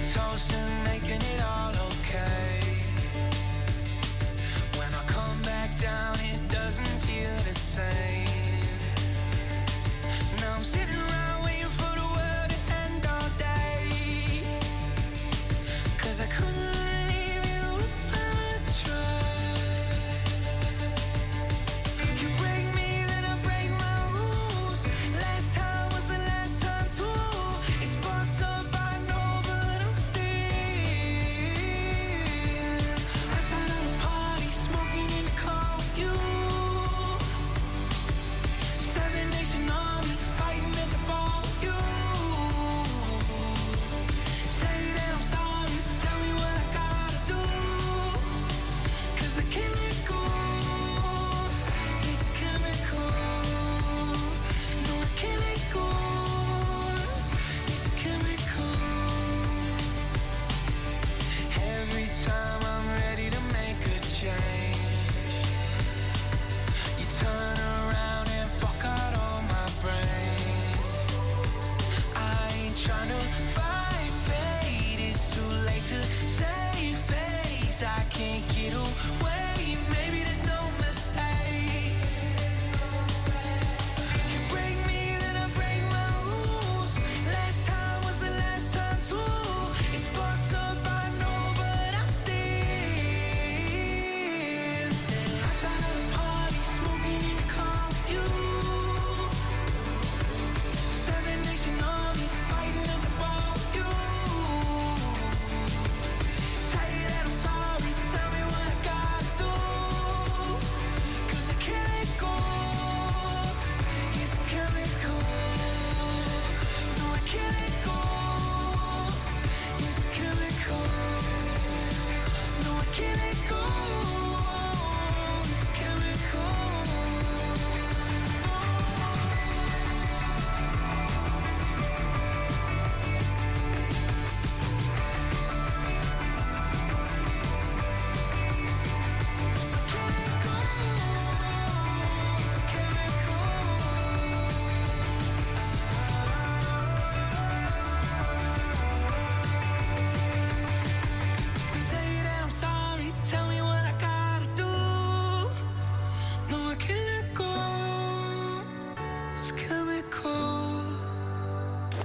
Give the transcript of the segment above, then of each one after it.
oxytocin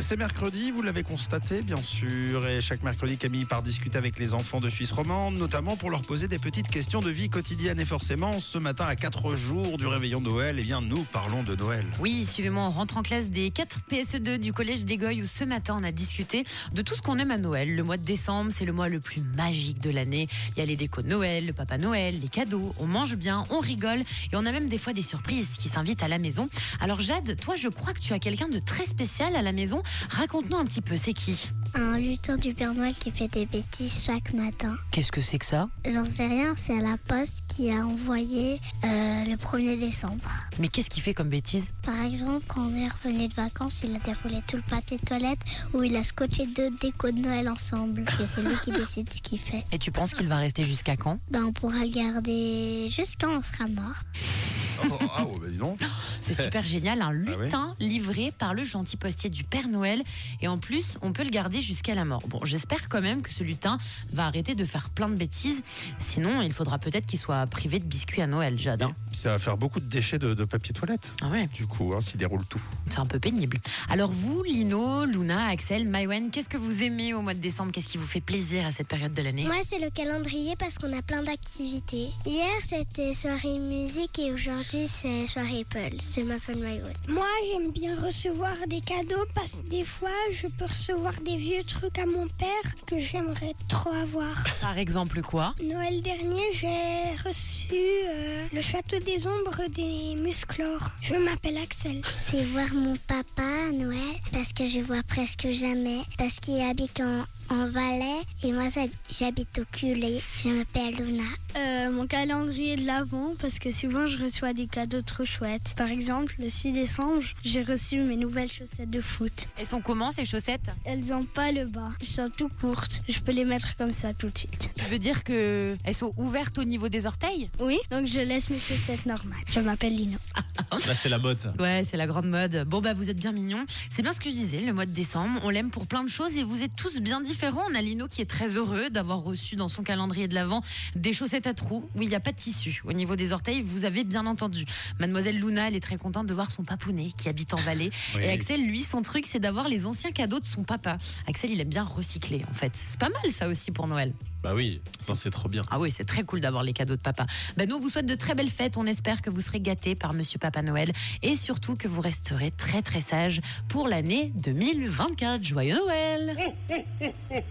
C'est mercredi, vous l'avez constaté bien sûr, et chaque mercredi Camille part discuter avec les enfants de Suisse romande, notamment pour leur poser des petites questions de vie quotidienne. Et forcément, ce matin à 4 jours du réveillon de Noël, eh bien nous parlons de Noël. Oui, suivez-moi, on rentre en classe des 4 PSE2 du collège d'Egoy où ce matin on a discuté de tout ce qu'on aime à Noël. Le mois de décembre, c'est le mois le plus magique de l'année. Il y a les décos de Noël, le papa Noël, les cadeaux, on mange bien, on rigole et on a même des fois des surprises qui s'invitent à la maison. Alors Jade, toi je crois que tu as quelqu'un de très spécial à la maison. Raconte-nous un petit peu, c'est qui Un lutin du Père Noël qui fait des bêtises chaque matin. Qu'est-ce que c'est que ça J'en sais rien, c'est à la poste qui a envoyé euh, le 1er décembre. Mais qu'est-ce qu'il fait comme bêtise Par exemple, quand on est revenu de vacances, il a déroulé tout le papier de toilette où il a scotché deux décos de Noël ensemble. Et c'est lui qui décide ce qu'il fait. Et tu penses qu'il va rester jusqu'à quand Ben, on pourra le garder jusqu'à on sera mort. Oh, ah, oh, bah dis donc. C'est super génial, un Ah lutin livré par le gentil postier du Père Noël. Et en plus, on peut le garder jusqu'à la mort. Bon, j'espère quand même que ce lutin va arrêter de faire plein de bêtises. Sinon, il faudra peut-être qu'il soit privé de biscuits à Noël, Jade. hein. Ça va faire beaucoup de déchets de, de papier toilette. Ah ouais, Du coup, hein, s'il déroule tout. c'est un peu pénible. Alors vous, Lino, Luna, Axel, Maïwen, qu'est-ce que vous aimez au mois de décembre? Qu'est-ce qui vous fait plaisir à cette période de l'année? Moi, c'est le calendrier parce qu'on a plein d'activités. Hier, c'était soirée musique et aujourd'hui, c'est soirée Apple. C'est. Moi, j'aime bien recevoir des cadeaux parce que des fois, je peux recevoir des vieux trucs à mon père que j'aimerais trop avoir. Par exemple quoi? Noël dernier, j'ai reçu euh, le château des ombres des musclores. Je m'appelle Axel. C'est voir mon papa à Noël parce que je vois presque jamais. Parce qu'il habite en, en Valais et moi, j'hab- j'habite au culé. Je m'appelle Luna. Euh, mon calendrier de l'Avent parce que souvent je reçois des cadeaux trop chouettes. Par exemple, le 6 décembre, j'ai reçu mes nouvelles chaussettes de foot. Elles sont comment ces chaussettes? Elles n'ont pas le bas, elles sont tout courtes. Je peux les mettre comme ça tout de suite. Tu veux dire que elles sont ouvertes au niveau des orteils? Oui, donc je laisse mes chaussettes normales. Je m'appelle Lino. Là, c'est la mode. Ouais, c'est la grande mode. Bon, bah, vous êtes bien mignons. C'est bien ce que je disais, le mois de décembre. On l'aime pour plein de choses et vous êtes tous bien différents. On a Lino qui est très heureux d'avoir reçu dans son calendrier de l'Avent des chaussettes à trous où il n'y a pas de tissu. Au niveau des orteils, vous avez bien entendu. Mademoiselle Luna, elle est très contente de voir son papounet qui habite en vallée. Oui. Et Axel, lui, son truc, c'est d'avoir les anciens cadeaux de son papa. Axel, il aime bien recycler, en fait. C'est pas mal, ça aussi, pour Noël. Bah oui, ça c'est trop bien. Ah oui, c'est très cool d'avoir les cadeaux de papa. Ben nous, on vous souhaite de très belles fêtes. On espère que vous serez gâtés par Monsieur Papa Noël et surtout que vous resterez très très sages pour l'année 2024. Joyeux Noël